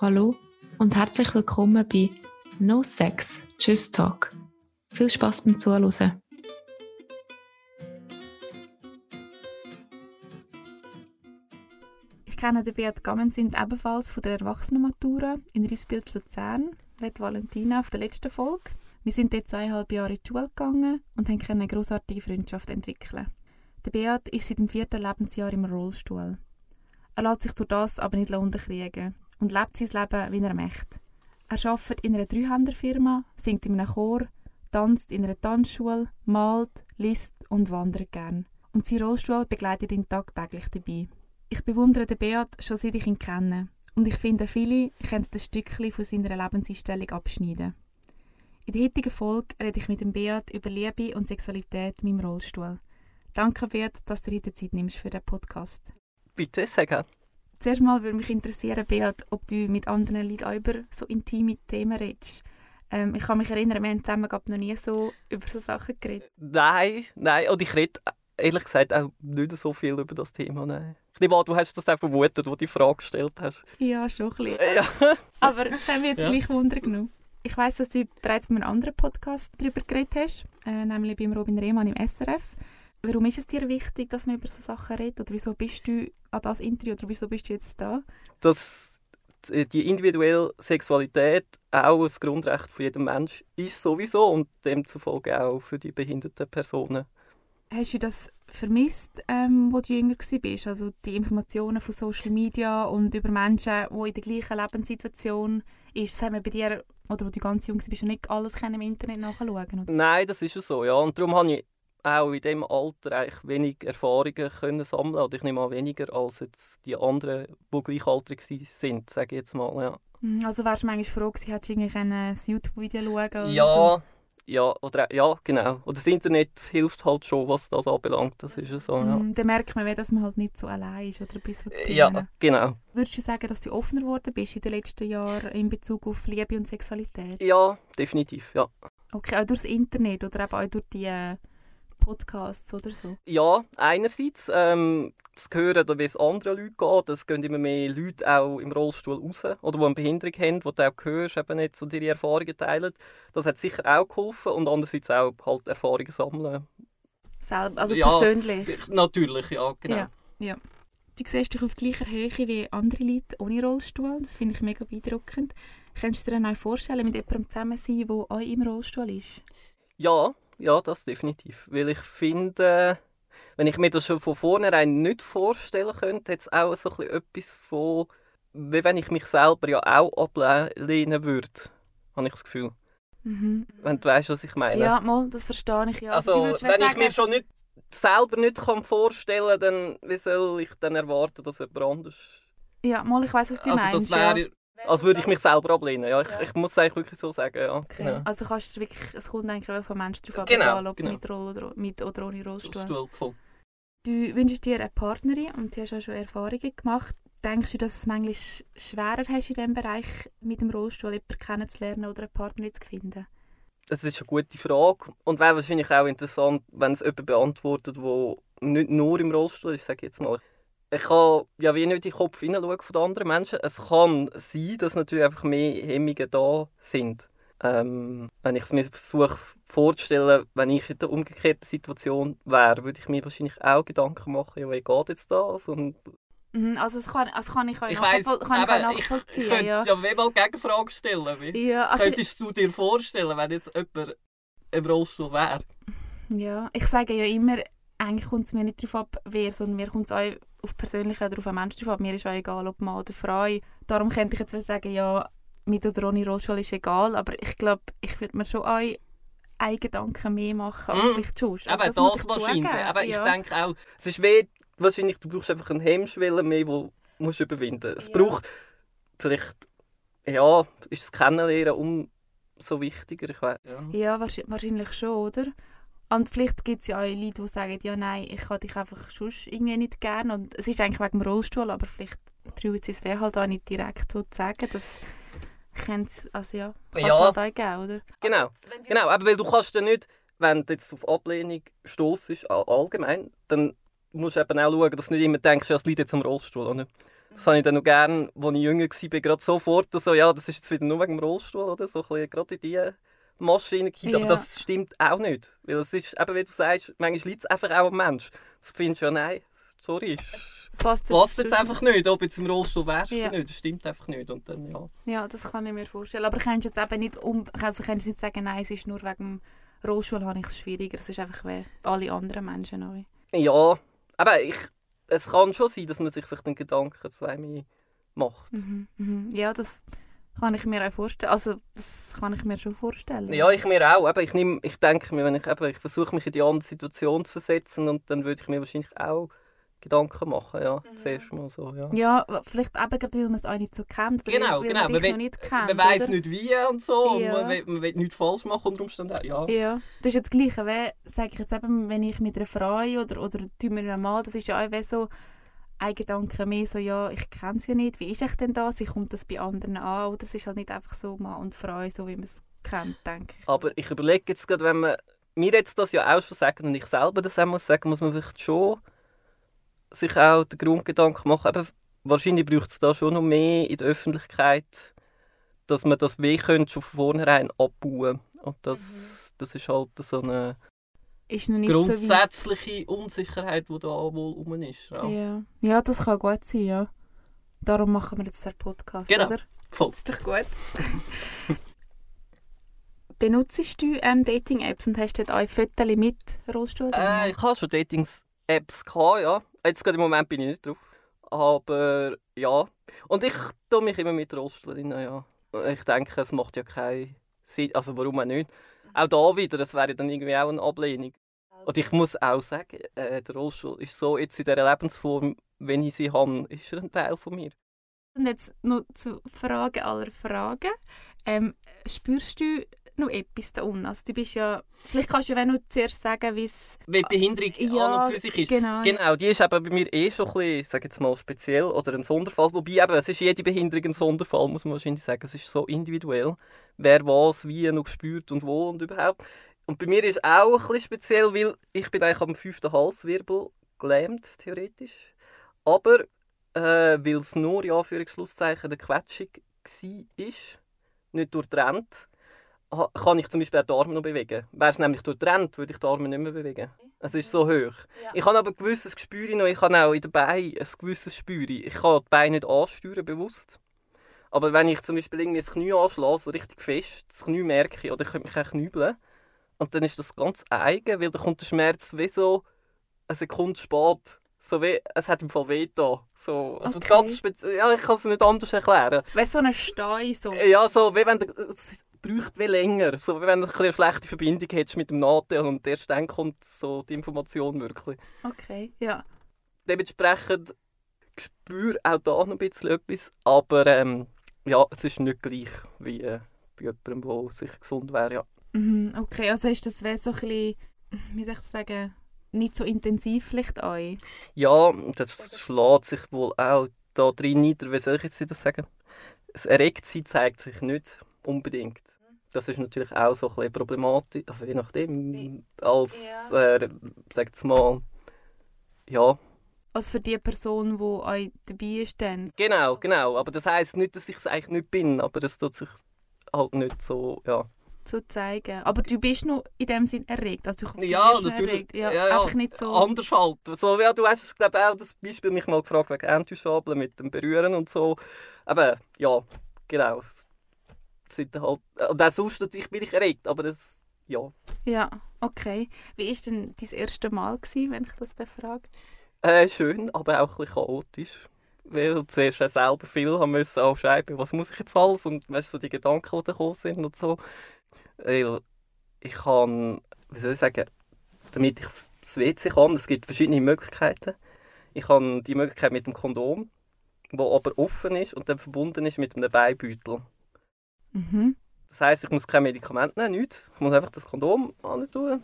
hallo und herzlich willkommen bei No Sex, Tschüss Talk. Viel Spaß beim Zuhören. Ich kenne den Beat Gammensind ebenfalls von der Erwachsenenmatura in Riesbild Luzern, mit Valentina auf der letzten Folge. Wir sind dort zweieinhalb Jahre in die Schule gegangen und haben eine grossartige Freundschaft entwickeln. Der Beat ist seit dem vierten Lebensjahr im Rollstuhl. Er lässt sich durch das aber nicht unterkriegen und lebt sein Leben, wie er möchte. Er arbeitet in einer Dreihänderfirma, singt in einem Chor, tanzt in einer Tanzschule, malt, liest und wandert gern. Und sein Rollstuhl begleitet ihn tagtäglich dabei. Ich bewundere den Beat schon seit ich ihn kenne. Und ich finde, viele können ein Stückchen von seiner Lebenseinstellung abschneiden. In der heutigen Folge rede ich mit dem Beat über Liebe und Sexualität in meinem Rollstuhl. Danke, Beat, dass du heute Zeit nimmst für den Podcast. Bitte, sagen. Zuerst mal würde mich interessieren, Beat, ob du mit anderen Leuten auch über so intime Themen redest. Ähm, ich kann mich erinnern, wir haben zusammen noch nie so über so Sachen geredet. Nein, nein. Und ich rede ehrlich gesagt auch nicht so viel über das Thema. Nein. Ich nehme an, du hast das auch vermutet, wo du die Frage gestellt hast. Ja, schon ein bisschen. Ja. Aber das haben wir jetzt Ja. gleich Wunder genommen. Ich weiss, dass du bereits bei einem anderen Podcast darüber geredet hast, äh, nämlich beim Robin Rehmann im SRF. Warum ist es dir wichtig, dass man über so Sachen redet? Oder wieso bist du an das Interview oder wieso bist du jetzt da? Dass die individuelle Sexualität auch ein Grundrecht von jedem Mensch ist sowieso und demzufolge auch für die behinderten Personen. Hast du das vermisst, ähm, wo du jünger warst? Also die Informationen von Social Media und über Menschen, die in der gleichen Lebenssituation ist. Das haben wir bei dir, oder wo du ganz jung warst, nicht alles im Internet nachschauen oder? Nein, das ist ja so, ja. Und darum habe ich auch in diesem Alter eigentlich wenig Erfahrungen können sammeln Oder ich nehme an, weniger als jetzt die anderen, die gleichaltrig sind, sage ich jetzt mal, ja. Mhm, Also wärst du manchmal froh gewesen, hättest du irgendwie ein YouTube-Video schauen oder Ja, so? ja, oder, ja, genau. Und das Internet hilft halt schon, was das anbelangt. Das ist ja so, ja. Mhm, Dann merkt man, dass man halt nicht so allein ist oder bei so Ja, Themen. genau. Würdest du sagen, dass du offener geworden bist in den letzten Jahren in Bezug auf Liebe und Sexualität? Ja, definitiv, ja. Okay, auch durchs Internet oder eben auch durch die äh, Podcasts oder so? Ja, einerseits, ähm, das hören, wie es anderen Leuten geht. Es gehen immer mehr Leute auch im Rollstuhl raus oder die eine Behinderung haben, wo du auch hörst, eben jetzt so ihre Erfahrungen teilen. Das hat sicher auch geholfen und andererseits auch halt Erfahrungen sammeln. Selber, also Ja, persönlich? Natürlich, ja, genau. Ja, ja. Du siehst dich auf gleicher Höhe wie andere Leute ohne Rollstuhl. Das finde ich mega beeindruckend. Kannst du dir dann auch vorstellen, mit jemandem zusammen sein, der auch im Rollstuhl ist? Ja, ja, das definitiv. Weil ich finde, wenn ich mir das schon von vornherein nicht vorstellen könnte, hat es auch so ein bisschen etwas von, wie wenn ich mich selber ja auch ablehnen würde, habe ich das Gefühl. Mhm. Wenn du weißt, was ich meine. Ja, mal, das verstehe ich ja. also, würdest wenn ich mir schon nicht selber nicht kann vorstellen kann, dann wie soll ich dann erwarten, dass jemand anders... Ja, mal, ich weiß was du also meinst. das wäre, ja. Als würde ich mich selber ablehnen. Ja, ich, Ja. ich muss es eigentlich wirklich so sagen. Ja, Okay. genau. Also kannst du wirklich, es kommt eigentlich von Menschen drauf ab, Genau, egal ob genau. mit, Roll oder, mit oder ohne Rollstuhl. Rollstuhl, voll. Du wünschst dir eine Partnerin und du hast auch schon Erfahrungen gemacht. Denkst du, dass es manchmal schwerer hast in diesem Bereich, mit dem Rollstuhl jemanden kennenzulernen oder eine Partnerin zu finden? Das ist eine gute Frage und wäre wahrscheinlich auch interessant, wenn es jemand beantwortet, der nicht nur im Rollstuhl ist, sage ich jetzt mal. Ich kann ja wie nicht in den Kopf hineinschauen von den anderen Menschen. Es kann sein, dass natürlich einfach mehr Hemmungen da sind. Ähm, wenn ich es mir versuche vorzustellen, wenn ich in der umgekehrten Situation wäre, würde ich mir wahrscheinlich auch Gedanken machen, ja, wie geht jetzt das? Und Mhm, also das kann, das kann ich auch ich weiss, kann ich eben, ich nachvollziehen. könnte ja. ja wie mal Gegenfrage stellen. Wie? Ja, also, Könntest du dir vorstellen, wenn jetzt jemand im Rollstuhl wäre? ja, ich sage ja immer, eigentlich kommt es mir nicht darauf ab, wer, sondern mir kommt es auch auf persönlich oder auf einen Menschen drauf. Mir ist auch egal, ob Mann oder Frau. Darum könnte ich jetzt sagen, ja, mit oder ohne Rollstuhl ist egal, aber ich glaube, ich würde mir schon auch einen Gedanken mehr machen als Mhm. vielleicht sonst. Aber Also, das ich wahrscheinlich. zugeben, Aber ich ja. denke auch, es ist weh, wahrscheinlich, du brauchst einfach einen Hemmschwelle mehr, den musst du überwinden. Es Ja. braucht vielleicht, ja, ist das Kennenlernen umso wichtiger. Ich weiß, ja. Ja, wahrsch- wahrscheinlich schon, oder? Und vielleicht gibt es ja auch Leute, die sagen, ja nein, ich habe dich einfach sonst irgendwie nicht gern. Und es ist eigentlich wegen dem Rollstuhl, aber vielleicht trauen sie es halt auch nicht direkt so zu sagen. Das könnte also ja, kann es Ja. halt auch geben, oder? Genau, genau. Aber weil du kannst dann nicht, wenn du jetzt auf Ablehnung stossest, all- allgemein, dann musst du eben auch schauen, dass du nicht immer denkst, ja, es liegt jetzt am Rollstuhl. Oder? Das habe ich dann noch gerne, als ich jünger war, gerade sofort so, ja, das ist jetzt wieder nur wegen dem Rollstuhl, oder? So ein bisschen gerade in diese Maschine geht. Aber Ja. das stimmt auch nicht. Weil es ist, eben wie du sagst, manchmal liegt es einfach auch am Mensch. Das findest du ja, nein, sorry, Passt passt jetzt einfach nicht, ob jetzt im Rollstuhl wärst Ja. oder nicht. Das stimmt einfach nicht. Und dann, ja. Ja, das kann ich mir vorstellen. Aber kannst jetzt eben nicht um, also kannst nicht sagen, nein, es ist nur wegen dem Rollstuhl habe ich es schwieriger. Es ist einfach wie alle anderen Menschen auch. Ja, aber ich, es kann schon sein, dass man sich vielleicht einen Gedanken zu einem macht. Mhm, mhm. Ja, das kann ich mir auch vorstellen. Also das kann ich mir schon vorstellen. Ja, ich mir auch. Eben, ich, nehm, ich denke mir, wenn ich, eben, ich versuche mich in die andere Situation zu versetzen und dann würde ich mir wahrscheinlich auch Gedanken machen. Ja, Mhm. zuerst mal so. Ja. Ja, vielleicht eben gerade, weil man es auch nicht so kennt. Genau, weil, genau. Man Man will- noch nicht kennt. man weiß nicht wie und so. Ja. Und man, will, man will nichts falsch machen unter Umständen. auch. Ja. Ja, das ist ja das Gleiche, wie, sage ich jetzt eben, wenn ich mit einer Frau oder, oder tue mit einem Mann, das ist ja auch so ein Gedanke mehr so, ja, ich kenne sie ja nicht, wie ist ich denn das, wie kommt das bei anderen an, oder es ist halt nicht einfach so Mann und Frau, so wie man es kennt, denke ich. Aber ich überlege jetzt gerade, wenn man mir jetzt das ja auch schon sagen und ich selber das auch muss sagen, muss man vielleicht schon sich auch den Grundgedanken machen. Eben, wahrscheinlich braucht es da schon noch mehr in der Öffentlichkeit, dass man das weh könnte schon von vornherein abbauen. Und das, das ist halt so eine Ist noch nicht so grundsätzliche Unsicherheit, die da wohl rum ist. Ja. Ja. ja, das kann gut sein, ja. Darum machen wir jetzt den Podcast, Genau. oder? Voll. Das ist doch gut. Benutzt du ähm, Dating-Apps und hast dort auch Fotos mit Rollstuhl? Äh, ich habe schon Datings-Apps gehabt, ja. Jetzt gerade im Moment bin ich nicht drauf. Aber ja. Und ich tue mich immer mit Rollstuhl rein, ja. Ich denke, es macht ja keinen Sinn. Also warum auch nicht? Auch da wieder, das wäre dann irgendwie auch eine Ablehnung. Und ich muss auch sagen, äh, der Rollstuhl ist so jetzt in dieser Lebensform, wenn ich sie habe, ist er ein Teil von mir. Und jetzt noch zur Frage aller Fragen. Ähm, spürst du noch etwas da unten? Also du bist ja, vielleicht kannst du ja noch zuerst sagen, wie es... Wie die Behinderung Ja, an und für sich ist. genau. Genau, die ist eben bei mir eh schon ein bisschen, sage jetzt mal speziell oder ein Sonderfall. Wobei eben, es ist jede Behinderung ein Sonderfall, muss man wahrscheinlich sagen. Es ist so individuell, wer was, wie noch spürt und wo und überhaupt. Und bei mir ist auch ein bisschen speziell, weil ich bin eigentlich am fünften Halswirbel gelähmt, theoretisch. Aber äh, weil es nur, in Anführungsschlusszeichen, eine Quetschung war, nicht durchtrennt, kann ich zum Beispiel auch die Arme noch bewegen. Wäre es nämlich durchtrennt, würde ich die Arme nicht mehr bewegen. Es ist so hoch. Ich habe aber ein gewisses Gespür noch. Ich habe auch in den Beinen ein gewisses Gespür. Ich kann die Beine nicht ansteuern, bewusst. Aber wenn ich zum Beispiel irgendwie das Knie anschlage, richtig fest, das Knie merke ich, oder ich könnte mich auch knübeln. Und dann ist das ganz eigen, weil dann kommt der Schmerz wie so eine Sekunde spät. So wie, es hat im Fall weh da. So, also Okay. ganz speziell. Ja, ich kann es nicht anders erklären. Du, so ein Stein, so... Ja, so wie wenn der, es braucht wie länger. So wie wenn du eine schlechte Verbindung hättest mit dem Nadel und erst dann kommt so die Information wirklich. Okay, ja. Dementsprechend spüre auch da noch ein bisschen etwas, aber ähm, ja, es ist nicht gleich wie äh, bei jemandem, der sicher gesund wäre. Ja. Mhm, okay, also ist das wie so ein bisschen, wie soll ich sagen, nicht so intensiv vielleicht an? ja, das schlägt sich wohl auch da drin nieder. Wie soll ich jetzt das sagen? Das Erregtsein zeigt sich nicht unbedingt. Das ist natürlich auch so ein bisschen problematisch, also je nachdem, als, äh, sag jetzt mal, ja, Also für die Person, die euch dabei ist, dann... Genau, genau. Aber das heisst nicht, dass ich es eigentlich nicht bin, aber es tut sich halt nicht so, ja. zu zeigen. Aber du bist noch in dem Sinn erregt. Also du, Ja, natürlich. Erregt. Ja, Ja, ja. Einfach nicht so... Anders halt. So, ja, du hast es, glaube auch das Beispiel mich mal gefragt wegen Entuschabeln mit dem Berühren und so. Aber ja, genau. Sind halt, und auch sonst natürlich bin ich erregt, aber es, ja. Ja, okay. Wie war denn dein erste Mal, gewesen, wenn ich das dann frage? Äh, schön, aber auch ein bisschen chaotisch. Weil ich zuerst auch selber viel haben müssen aufschreiben, was muss ich jetzt alles und weißt, du, so die Gedanken, die da gekommen sind und so. Weil ich kann, wie soll ich sagen, damit ich das WC kann, es gibt verschiedene Möglichkeiten. Ich habe die Möglichkeit mit dem Kondom, wo aber offen ist und dann verbunden ist mit einem Beibeutel. Mhm. Das heisst, ich muss kein Medikament nehmen, nichts. Ich muss einfach das Kondom tun,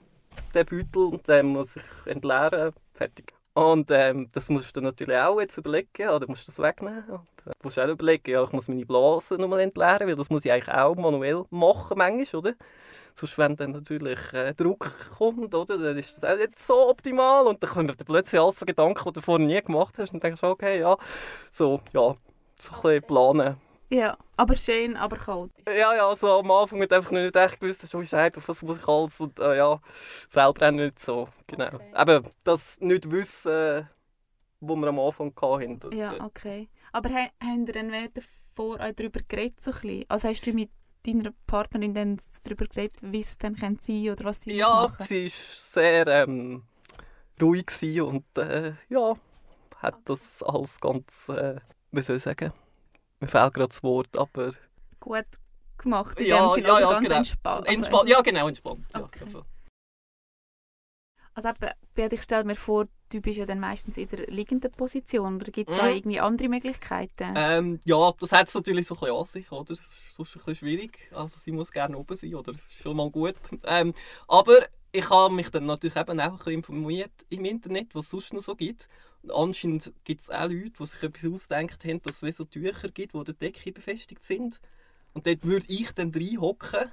den Beutel, und dann muss ich entleeren, fertig. Und ähm, das musst du natürlich auch jetzt überlegen, oder musst das wegnehmen. Und, äh, musst auch überlegen, ja, ich muss meine Blase nochmal entleeren, weil das muss ich eigentlich auch manuell machen manchmal, oder? Sonst, wenn dann natürlich äh, Druck kommt, oder, dann ist das auch nicht so optimal und dann kommen dir plötzlich alles so Gedanken, die du vorher nie gemacht hast und denkst, okay, ja, so, ja, so ein bisschen planen. Ja, aber schön, aber kalt. Ja, ja, so am Anfang hat einfach nicht echt gewusst, oh Scheibe, was muss ich alles und äh, ja, selber auch nicht so, genau. Okay. Eben, das nicht wissen, wo wir am Anfang hatten. Ja, okay. Aber ha habt ihr dann davor auch darüber geredet, so ein bisschen? Also hast du mit deiner Partnerin dann darüber geredet, wie es dann sein könnte oder was sie Ja, machen? sie war sehr ähm, ruhig und äh, ja, hat das alles ganz, äh, wie soll ich sagen, mir fehlt gerade das Wort, aber Gut gemacht, in Ja, dem Sinne, ja, ja, ganz genau. entspannt. Also, entspannt, ja genau, entspannt. Ja, Okay. voll. Also eben, ich stelle mir vor, du bist ja dann meistens in der liegenden Position. Oder gibt es Mhm. auch irgendwie andere Möglichkeiten? Ähm, ja, das hat es natürlich so ein bisschen an sich, oder? Das ist sonst ein bisschen schwierig. Also sie muss gerne oben sein, oder? Schon mal gut. Ähm, aber ich habe mich dann natürlich eben auch ein bisschen informiert im Internet, was es sonst noch so gibt. Und anscheinend gibt es auch Leute, die sich etwas ausdenkt haben, dass es so Tücher gibt, die an der Decke befestigt sind. Und dort würde ich dann reinhocken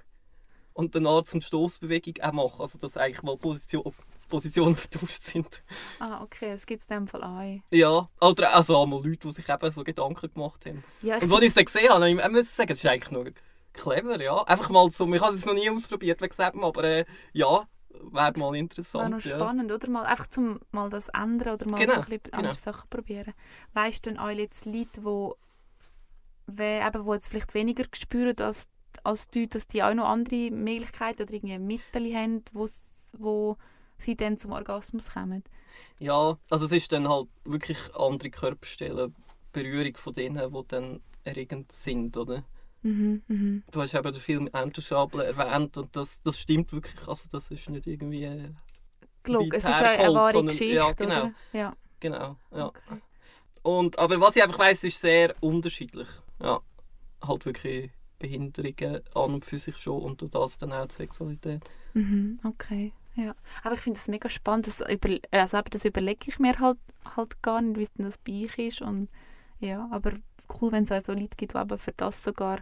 und dann Art zum Stoßbewegung auch machen. Also dass eigentlich mal Position, Positionen vertauscht sind. Ah, okay, es gibt es in dem Fall auch. Ja, oder also einmal Leute, die sich eben so Gedanken gemacht haben. Ja, Und als ich es dann gesehen habe, ich muss sagen, es ist eigentlich noch clever, ja. Einfach mal so, ich habe es noch nie ausprobiert, wie gesagt, aber äh, ja, wäre mal interessant. noch ja. spannend, oder? Mal, einfach zum mal das ändern oder mal Genau, so ein bisschen andere genau. Sachen probieren. Weißt du denn auch jetzt Leute, wo, we- eben, wo jetzt vielleicht weniger spüren als, als du, dass die auch noch andere Möglichkeiten oder irgendwie Mittel haben, wo, wo sie dann zum Orgasmus kommen? Ja, also es ist dann halt wirklich andere Körperstellen, Berührung von denen, die dann erregend sind, oder? Mhm, mhm. Du hast eben den Film Entourable erwähnt und das, das stimmt wirklich, also das ist nicht irgendwie... Äh, Weit es ist eine wahre sondern- Geschichte, ja, genau. oder? Ja, genau, ja. okay. Und, aber was ich einfach weiss, ist sehr unterschiedlich. Ja, halt wirklich Behinderungen an und für sich schon und durch das dann auch die Sexualität. Mhm, okay. Ja. Aber ich finde es mega spannend. Das, über, also das überlege ich mir halt, halt gar nicht, wie es denn das bei ist. Und, ja, aber cool, wenn es auch so Leute gibt, die für das sogar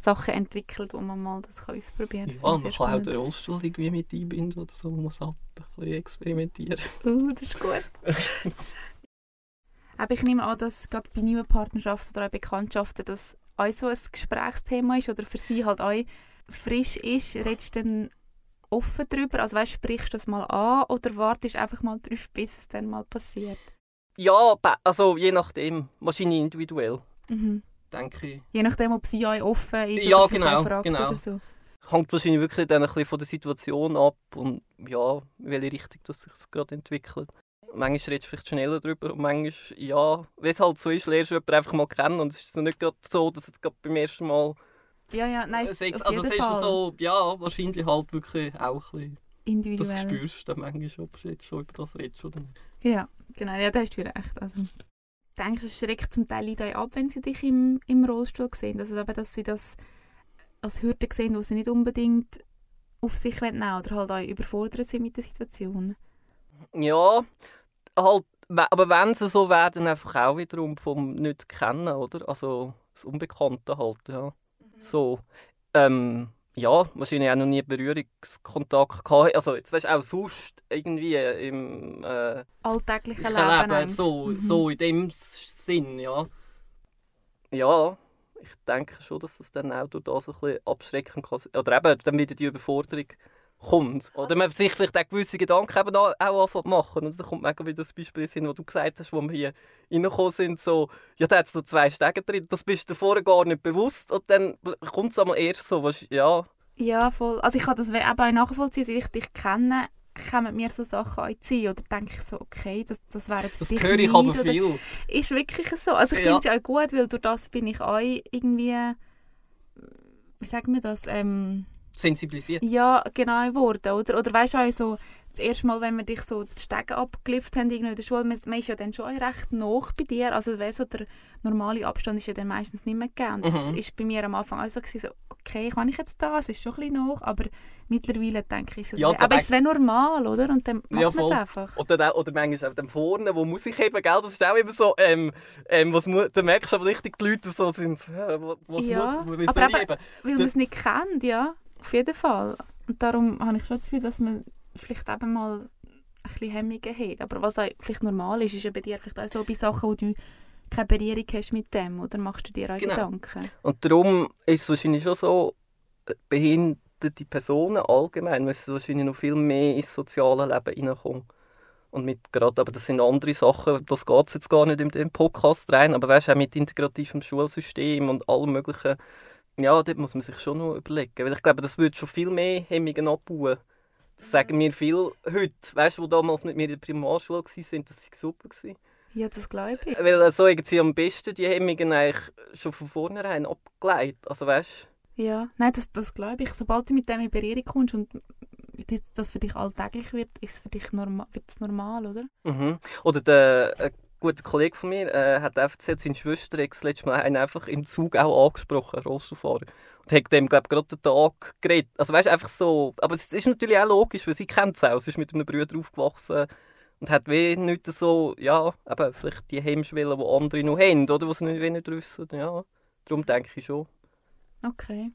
Sachen entwickeln, wo man mal das kann ausprobieren kann. Ja, Das man kann sehr auch den Rollstuhl irgendwie mit einbinden oder so, man muss halt ein bisschen experimentieren. spannend. Uh, das ist gut. aber ich nehme an, dass gerade bei neuen Partnerschaften oder auch Bekanntschaften das auch so ein Gesprächsthema ist oder für sie halt auch frisch ist. Redest du dann offen darüber? Also weißt, sprichst du das mal an oder wartest einfach mal drauf, bis es dann mal passiert? Ja, also je nachdem, wahrscheinlich individuell, Mhm. denke ich. Je nachdem, ob sie euch offen ist Ja, oder genau, fragt genau. oder so. Hängt wahrscheinlich wirklich dann ein bisschen von der Situation ab und ja, in welche Richtung das sich gerade entwickelt. Manchmal redest du vielleicht schneller darüber und manchmal, ja, wie es halt so ist, lernst du jemanden einfach mal kennen und es ist nicht gerade so, dass es gerade beim ersten Mal Ja, ja, nein, Äh, Sex, also es ist Fall. so, ja, wahrscheinlich halt wirklich auch ein bisschen, das individuell. spürst du dann manchmal, ob du jetzt schon über das redest oder nicht. Ja, genau, ja, da hast du wieder recht. Also, denkst du, es schreckt zum Teil Leute ab, wenn sie dich im, im Rollstuhl sehen? Also, eben, dass sie das als Hürde sehen, die sie nicht unbedingt auf sich nehmen wollen oder halt auch überfordert sind mit der Situation. Ja, halt, aber wenn sie so werden, einfach auch wiederum vom nicht kennen, oder? Also das Unbekannte halt, ja. So, ähm, ja, wahrscheinlich auch noch nie Berührungskontakt gehabt. Also jetzt weißt du auch sonst irgendwie im äh, Alltägliche Leben, Leben. so, Mhm. so in dem Sinn, ja. Ja, ich denke schon, dass das dann auch durch das ein bisschen abschrecken kann. Oder eben dann wieder die Überforderung kommt. Oder man sich vielleicht auch gewisse Gedanken eben auch zu machen. Und dann kommt mir wieder das Beispiel hin, wo du gesagt hast, wo wir hier reingekommen sind, so, ja, da hat es so zwei Stege drin, das bist du vorher gar nicht bewusst und dann kommt es einmal erst so, was, ja, Ja, voll. Also ich kann das eben auch nachvollziehen, seit ich dich kenne, kommen mir so Sachen auch ziehen oder denke ich so, okay, das, das wäre jetzt für das höre ich nicht, aber viel. Ist wirklich so. Also ich Ja. finde es ja auch gut, weil durch das bin ich auch irgendwie, wie sagen wir das, ähm, Sensibilisiert. ja, genau geworden, oder? Oder weißt du auch so, das erste Mal, wenn wir dich so die Stege abgeliftet haben in der Schule, man, man ist ja dann schon recht nach bei dir, also weißt, so der normale Abstand ist ja dann meistens nicht mehr gegeben. Das Mhm. ist bei mir am Anfang auch so, gewesen, so okay, kann ich jetzt das? Es ist schon ein bisschen nach, aber mittlerweile denke ich, ist es Ja, aber ist es normal, oder? Und dann macht Ja, man es einfach. Oder, oder manchmal auch dann vorne, wo muss ich eben, gell? Das ist auch immer so, ähm, ähm, was mu da merkst du aber richtig, die Leute so sind, äh, was Ja, muss, wie aber eben? Weil man es nicht kennt, ja. Auf jeden Fall. Und darum habe ich schon das Gefühl, dass man vielleicht eben mal ein bisschen Hemmungen hat. Aber was auch vielleicht normal ist, ist ja bei dir vielleicht auch so bei Sachen, wo du keine Berührung hast mit dem, oder machst du dir auch Genau. Gedanken? Und darum ist es wahrscheinlich schon so, äh, behinderte Personen allgemein müssen wahrscheinlich noch viel mehr ins soziale Leben hineinkommen. Und mit gerade, aber das sind andere Sachen, das geht jetzt gar nicht in den Podcast rein, aber weißt du, auch mit integrativem Schulsystem und allem möglichen, ja, dort muss man sich schon noch überlegen, weil ich glaube, das würde schon viel mehr Hemmungen abbauen. Das sagen mir viele heute, weißt du, die damals mit mir in der Primarschule waren, das war super. Gewesen. Ja, das glaube ich. Weil so irgendwie am besten die Hemmungen eigentlich schon von vornherein abgeleitet. Also weißt Ja, nein, das, das glaube ich. Sobald du mit dem in Berührung kommst und das für dich alltäglich wird, ist es für dich normal, wird's normal, oder? mhm. Oder der, ein guter Kollege von mir äh, hat einfach seine Schwester das letzte Mal einen einfach im Zug auch angesprochen, Rollstuhlfahrer. Und hat dem, glaube gerade den Tag geredet. Also weißt einfach so. Aber es ist natürlich auch logisch, weil sie kennt es auch. Sie ist mit einem Bruder aufgewachsen und hat wie nicht so, ja, eben vielleicht die Hemmschwellen, die andere noch haben, oder, die sie nicht, nicht wissen. Ja, darum denke ich schon. Okay.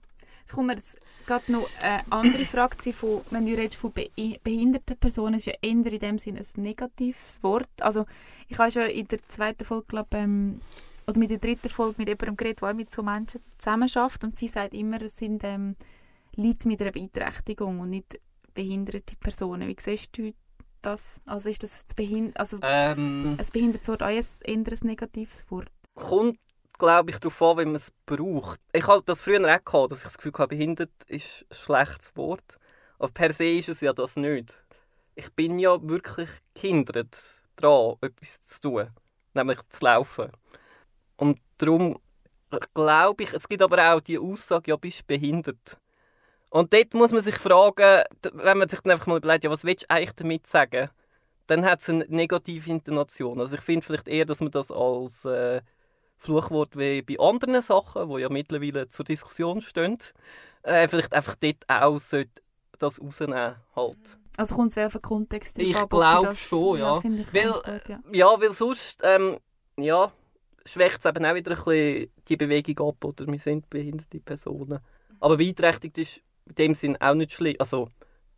Jetzt wir jetzt gerade noch eine andere Frage von, wenn du redest von be behinderten Personen, ist ja eher in dem Sinne ein negatives Wort. Also ich habe schon in der zweiten Folge, glaub, ähm, oder mit der dritten Folge mit jemandem geredet, der mit so Menschen zusammenarbeitet und sie sagt immer, es sind ähm, Leute mit einer Beeinträchtigung und nicht behinderte Personen. Wie siehst du das? Also ist das behind also Ähm, ein behindertes Wort auch ein, eher ein negatives Wort? kommt, glaube ich, darauf an, wie man es braucht. Ich hatte das früher auch, gehabt, dass ich das Gefühl hatte, behindert ist ein schlechtes Wort. Aber per se ist es ja das nicht. Ich bin ja wirklich gehindert daran, etwas zu tun. Nämlich zu laufen. Und darum glaube ich, es gibt aber auch die Aussage, ja, bist behindert. Und dort muss man sich fragen, wenn man sich dann einfach mal überlegt, ja, was willst du eigentlich damit sagen? Dann hat es eine negative Intonation. Also ich finde vielleicht eher, dass man das als äh, Fluchwort wie bei anderen Sachen, die ja mittlerweile zur Diskussion stehen, äh, vielleicht einfach dort auch das rausnehmen halt. Also kommt es auf den Kontext Ich an, ob du glaub das- schon, ja. ich Weil, gut, ja. Ja, weil sonst ähm, ja, schwächt es eben auch wieder ein bisschen die Bewegung ab, oder wir sind behinderte Personen. Aber beeinträchtigt ist in dem Sinn auch nicht schlimm. Also,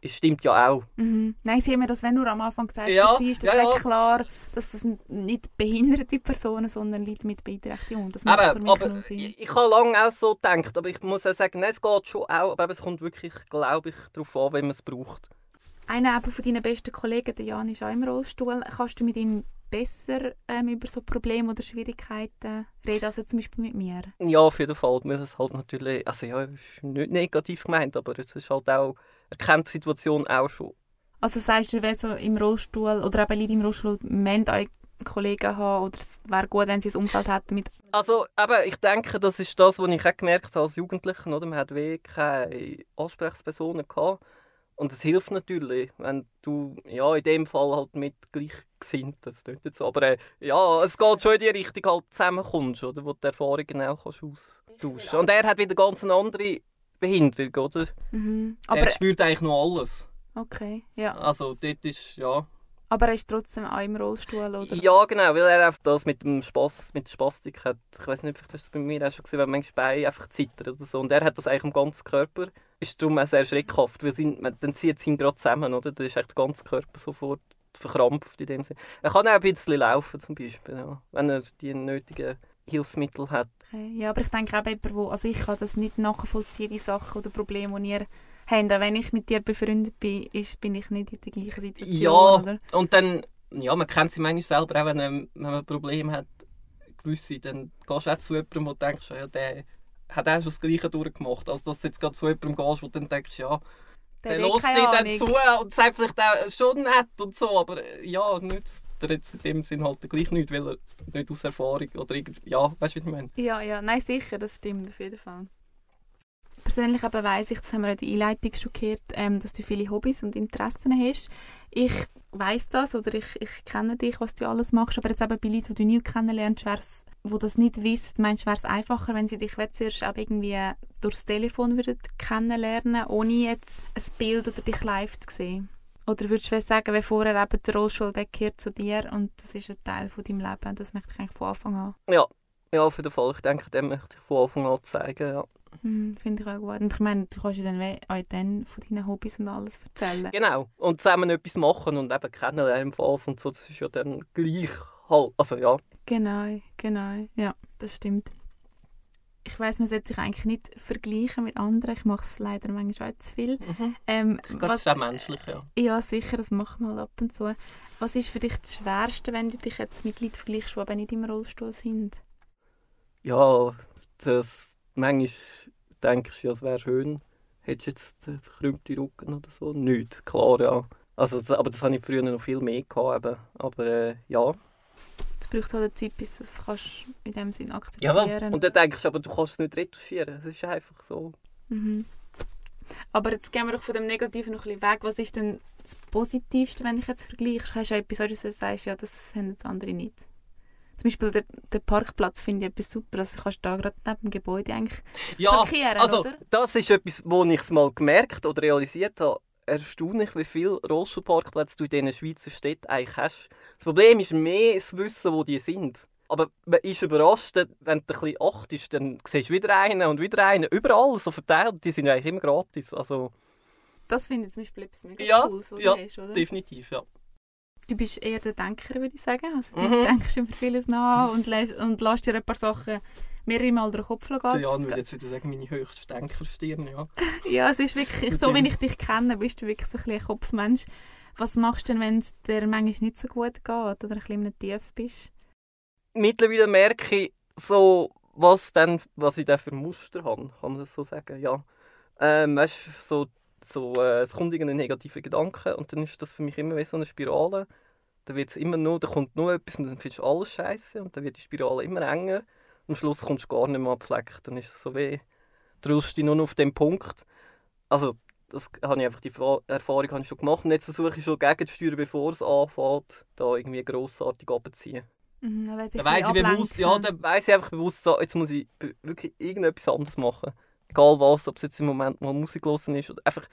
es stimmt ja auch. Mhm. Nein, sie haben mir das, wenn nur am Anfang gesagt Ja, für sie ist das ja, ja, klar, dass das nicht behinderte Personen, sondern Leute mit Beeinträchtigung. Das macht für Eben, mich aber Sinn. ich, ich habe lange auch so gedacht, aber ich muss auch sagen, nein, es geht schon auch, aber es kommt wirklich, glaube ich, darauf an, wenn man es braucht. Einer eben von deinen besten Kollegen, der Jan, ist auch im Rollstuhl. Kannst du mit ihm besser ähm, über so Probleme oder Schwierigkeiten reden, als jetzt zum Beispiel mit mir? Ja, auf jeden Fall, weil es halt natürlich, also ja, ist nicht negativ gemeint, aber es ist halt auch, er kennt die Situation auch schon. Also sagst du, wenn so im Rollstuhl oder eben Leute im Rollstuhl auch Kollegen haben oder es wäre gut, wenn sie ein Umfeld hätten mit... Also, eben, ich denke, das ist das, was ich auch gemerkt habe als Jugendlicher, oder? Man hat wirklich keine Ansprechpersonen gehabt. Und es hilft natürlich, wenn du, ja, in dem Fall halt mit gleichgesinnt, das klingt jetzt so, aber äh, ja, es geht schon in die Richtung, halt zusammenkommst, oder? Wo du die Erfahrungen auch kannst austauschen Und er hat wieder ganz eine andere Behinderung, oder? Mhm. Aber, er spürt eigentlich noch alles. okay, ja. Also, dort ist, ja... Aber er ist trotzdem auch im Rollstuhl, oder? Ja, genau, weil er einfach das mit dem Spass, mit der Spastik hat. Ich weiß nicht, vielleicht hast du es bei mir auch schon gesehen, wenn manchmal Beine einfach zittern oder so. Und er hat das eigentlich am ganzen Körper. Ist darum auch sehr schreckhaft, weil sein, man- dann zieht es ihn gerade zusammen, oder? Dann ist echt der ganze Körper sofort verkrampft in dem Sinne. Er kann auch ein bisschen laufen zum Beispiel, ja, wenn er die nötigen Hilfsmittel hat. Okay. Ja, aber ich denke auch jemand, wo, also ich kann das nicht nachvollziehen, die Sachen oder Probleme, die ihr habt. Auch wenn ich mit dir befreundet bin, ist, bin ich nicht in der gleichen Situation, Ja, oder? und dann, ja, man kennt sie manchmal selber auch, wenn, ähm, wenn man ein Problem hat, gewisse, dann gehst du auch zu jemandem, wo du denkst, ja, der hat auch schon das Gleiche durchgemacht. Also, dass du jetzt gerade zu jemandem gehst, wo du dann denkst, ja, der eh lässt dich dann zu und sagt vielleicht auch schon nett und so, aber äh, ja, nützt dir jetzt in dem Sinn halt gleich nicht, weil er nicht aus Erfahrung oder irgend, ja, weißt du, wie ich meine? Ja, ja, nein, sicher, das stimmt auf jeden Fall. Persönlich aber weiss ich, das haben wir in der Einleitung schon gehört, ähm, dass du viele Hobbys und Interessen hast. Ich weiss das oder ich, ich kenne dich, was du alles machst, aber jetzt eben bei Leuten, die du nie kennenlernst, wär's, wo das nicht wissen, meinst du, wäre es einfacher, wenn sie dich zuerst auch irgendwie durchs Telefon würden kennenlernen, ohne jetzt ein Bild oder dich live zu sehen? Oder würdest du sagen, wenn vorher eben der Rollstuhl weggehört zu dir und das ist ein Teil von deinem Leben, das möchte ich eigentlich von Anfang an? Ja, ja, auf jeden Fall. Ich denke, dem möchte ich von Anfang an zeigen, ja. Mhm, Finde ich auch gut. Und ich meine, du kannst ja dann auch dann von deinen Hobbys und alles erzählen. Genau. Und zusammen etwas machen und eben kennenlernen Phase und so, das ist ja dann gleich halt. Also ja. Genau, genau. Ja, das stimmt. Ich weiß, man sollte sich eigentlich nicht vergleichen mit anderen. Ich mache es leider manchmal auch zu viel. Ähm, Ich glaube, das ist auch menschlich, ja. Ja, sicher, das macht man ab und zu. Was ist für dich das Schwerste, wenn du dich jetzt mit Leuten vergleichst, die eben nicht im Rollstuhl sind? Ja, das manchmal denkst du, ja, es wäre schön, hättest du jetzt den Rücken oder so. Nicht, klar, ja. Also, das, aber das habe ich früher noch viel mehr gehabt. Eben. Aber äh, ja. Es braucht halt eine Zeit, bis du es kannst in dem Sinn ja. akzeptieren Und dann denkst du, aber du kannst es nicht retuschieren. Es ist einfach so. Mhm. Aber jetzt gehen wir doch von dem Negativen noch ein bisschen weg. Was ist denn das Positivste, wenn ich jetzt vergleiche? Hast du ja etwas, wo du sagst, ja, das haben jetzt andere nicht? Zum Beispiel den, den Parkplatz finde ich etwas super. Also kannst du da gerade neben dem Gebäude eigentlich Ja, parkieren, also oder? das ist etwas, wo ich es mal gemerkt oder realisiert habe. Erstaunlich, wie viele Rollstuhlparkplätze du in diesen Schweizer Städten eigentlich hast. Das Problem ist mehr das Wissen, wo die sind. Aber man ist überrascht, wenn du ein bisschen achtest, dann siehst du wieder einen und wieder einen. Überall so verteilt, die sind eigentlich immer gratis. Also Das finde ich zum Beispiel etwas mega Ja, Cooles, was ja, du hast, oder? definitiv, ja. Du bist eher der Denker, würde ich sagen. Also du Mhm. denkst über vieles nach und, und lässt dir ein paar Sachen mehrere Mal durch den Kopf gehen. Jan würde jetzt wieder sagen, meine höchste Denkerstirn, ja. Ja, es ist wirklich, so wie ich dich kenne, bist du wirklich so ein, ein Kopfmensch. Was machst du denn, wenn es dir manchmal nicht so gut geht oder ein bisschen Tief bist? Mittlerweile merke ich so, was, dann, was ich dann für Muster habe, kann man das so sagen, ja. Ähm, weißt, so, so, äh, es kommt irgendein negativer Gedanke und dann ist das für mich immer wie so eine Spirale. Dann wird es immer nur, dann kommt nur etwas und dann findest du alles scheiße und dann wird die Spirale immer enger. Am Schluss kommst du gar nicht mehr abflecken. Dann ist es so wie, du rullst dich nur noch auf den Punkt. Also, das habe ich einfach, die Erfahrung habe ich schon gemacht. Und jetzt versuche ich schon gegenzusteuern, bevor es anfängt, da irgendwie grossartig abzuziehen. Mhm, dann weiss Dann weiss ich bewusst, ja, dann weiss ich einfach bewusst, jetzt muss ich wirklich irgendetwas anderes machen. Egal was, ob es jetzt im Moment mal Musik hören ist oder einfach,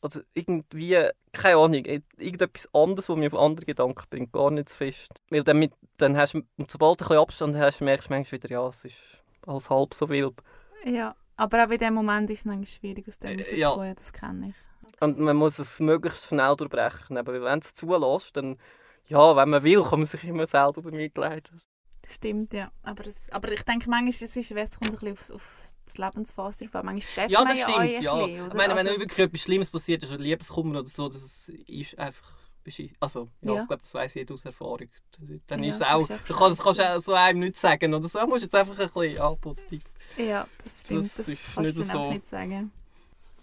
also irgendwie, keine Ahnung, ir- irgendetwas anderes, was mich auf andere Gedanken bringt, gar nicht zu fest. Weil dann, mit, dann hast du, und sobald du ein bisschen Abstand hast, merkst du manchmal wieder, ja, es ist alles halb so wild. Ja, aber auch in dem Moment ist es manchmal schwierig, aus dem Äh, rauszukommen. ja. Ja. Das kenne ich. Und man muss es möglichst schnell durchbrechen. Aber wenn du es zulässt, dann, ja, wenn man will, kann man sich immer selber bemitleiden. Das stimmt, ja. Aber, es, aber ich denke manchmal, es, ist, es kommt ein bisschen auf, auf das Lebensphase an. Manchmal darf Ja, man das ja auch stimmt, ein ja. bisschen, Ich meine, wenn Also- wirklich etwas Schlimmes passiert ist, oder Liebeskummer oder so, das ist einfach beschissen. Also, ja, Ja. ich glaube, das weiss jeder aus Erfahrung. Dann Ja, ist es das auch, ist einfach du kannst, auch so einem nicht sagen oder so. Du musst jetzt einfach ein bisschen, ja, positiv. Ja, das stimmt. Das Das, ist kannst nicht du so. nicht sagen.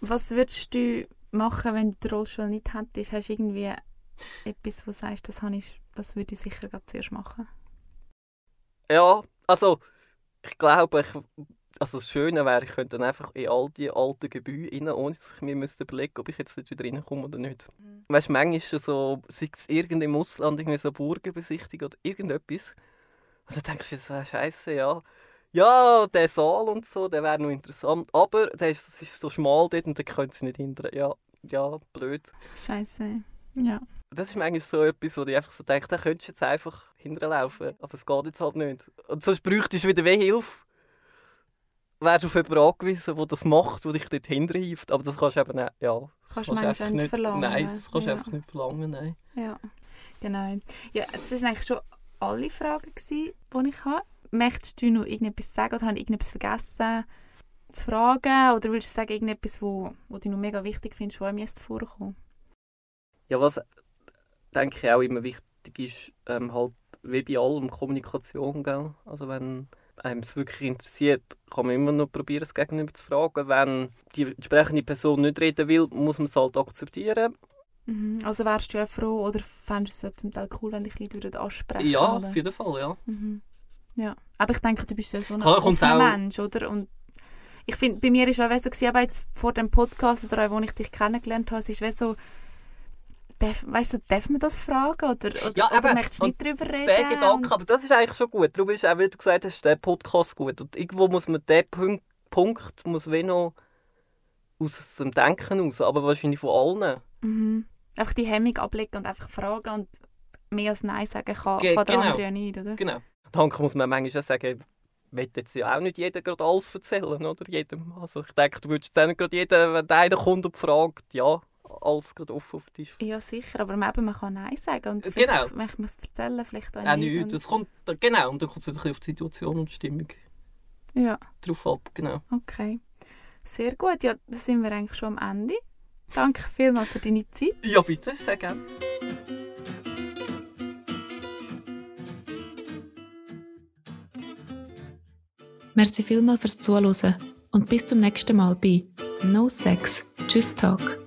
Was würdest du machen, wenn du den Rollstuhl nicht hättest? Hast du irgendwie etwas, wo du sagst, das, habe ich, das würde ich sicher gerade zuerst machen? Ja, also, ich glaube, ich, also das Schöne wäre, ich könnte dann einfach in all die alten Gebäude rein, ohne dass ich mir müsste überlegen ob ich jetzt nicht wieder reinkomme oder nicht. Mhm. Weißt du, manchmal ist es so, sei es irgend im Ausland, irgendwie so Burgen oder irgendetwas. Also denkst du, so, Scheiße, ja. Ja, der Saal und so, der wäre noch interessant. Aber der ist, es ist so schmal dort und da können sie nicht hindern. Ja, ja, blöd. Scheiße. Ja. Das ist manchmal so etwas, wo ich einfach so denke, da könntest du jetzt einfach hinterlaufen. Aber es geht jetzt halt nicht. Und sonst bräuchtest du wieder wie Hilfe. Wärst du auf jemanden angewiesen, der das macht, der dich dort hinterhilft. Aber das kannst du eben nicht, ja. das Kannst du manchmal nicht verlangen. Nein, das kannst du Ja. einfach nicht verlangen, nein. Ja, genau. Ja, das waren eigentlich schon alle Fragen, gewesen, die ich habe. Möchtest du noch irgendetwas sagen oder habe ich irgendetwas vergessen zu fragen? Oder willst du sagen, irgendetwas, wo, wo du noch mega wichtig findest, was mir jetzt vorkommen? Ja, was denke ich auch immer wichtig ist, ähm, halt wie bei allem Kommunikation, gell? Also wenn einem es wirklich interessiert, kann man immer noch probieren, das Gegenüber zu fragen. Wenn die entsprechende Person nicht reden will, muss man es halt akzeptieren. Mhm. Also wärst du ja froh oder fändest du es zum Teil cool, wenn dich Leute ansprechen ja, auf jeden Fall, ja. Mhm. Ja, aber ich denke, du bist ja so ein offener auch- Mensch, oder? Und ich finde, bei mir ist auch wie so, gewesen, aber jetzt vor dem Podcast oder auch, wo ich dich kennengelernt habe, es ist so, darf, weißt du, darf man das fragen oder, oder, Ja, oder eben. möchtest du nicht darüber reden? Der Gedanke, aber das ist eigentlich schon gut. Darum ist auch, wie du gesagt hast, der Podcast gut. Und irgendwo muss man den Punkt, Punkt muss wie noch aus dem Denken raus, aber wahrscheinlich von allen. Mhm. Einfach die Hemmung ablegen und einfach fragen und mehr als Nein sagen kann, Ge- kann der genau. andere ja nicht, oder? Genau. Danke muss man manchmal auch sagen, will jetzt ja auch nicht jeder gerade alles erzählen, oder? Jedem. Also ich denke, du würdest jetzt nicht gerade jeden, wenn einer kommt und fragt, ja, alles gerade offen auf den Tisch. Ja, sicher, aber eben, man kann Nein sagen und Genau. vielleicht möchte man es erzählen, vielleicht auch nicht. nicht. Das kommt, genau, und dann kommt es wieder ein bisschen auf die Situation und die Stimmung Ja, drauf ab, genau. okay. Sehr gut, ja, da sind wir eigentlich schon am Ende. Danke vielmals für deine Zeit. Ja, bitte, sehr gerne. Merci vielmals fürs Zuhören und bis zum nächsten Mal bei No Sex, Tschüss Talk.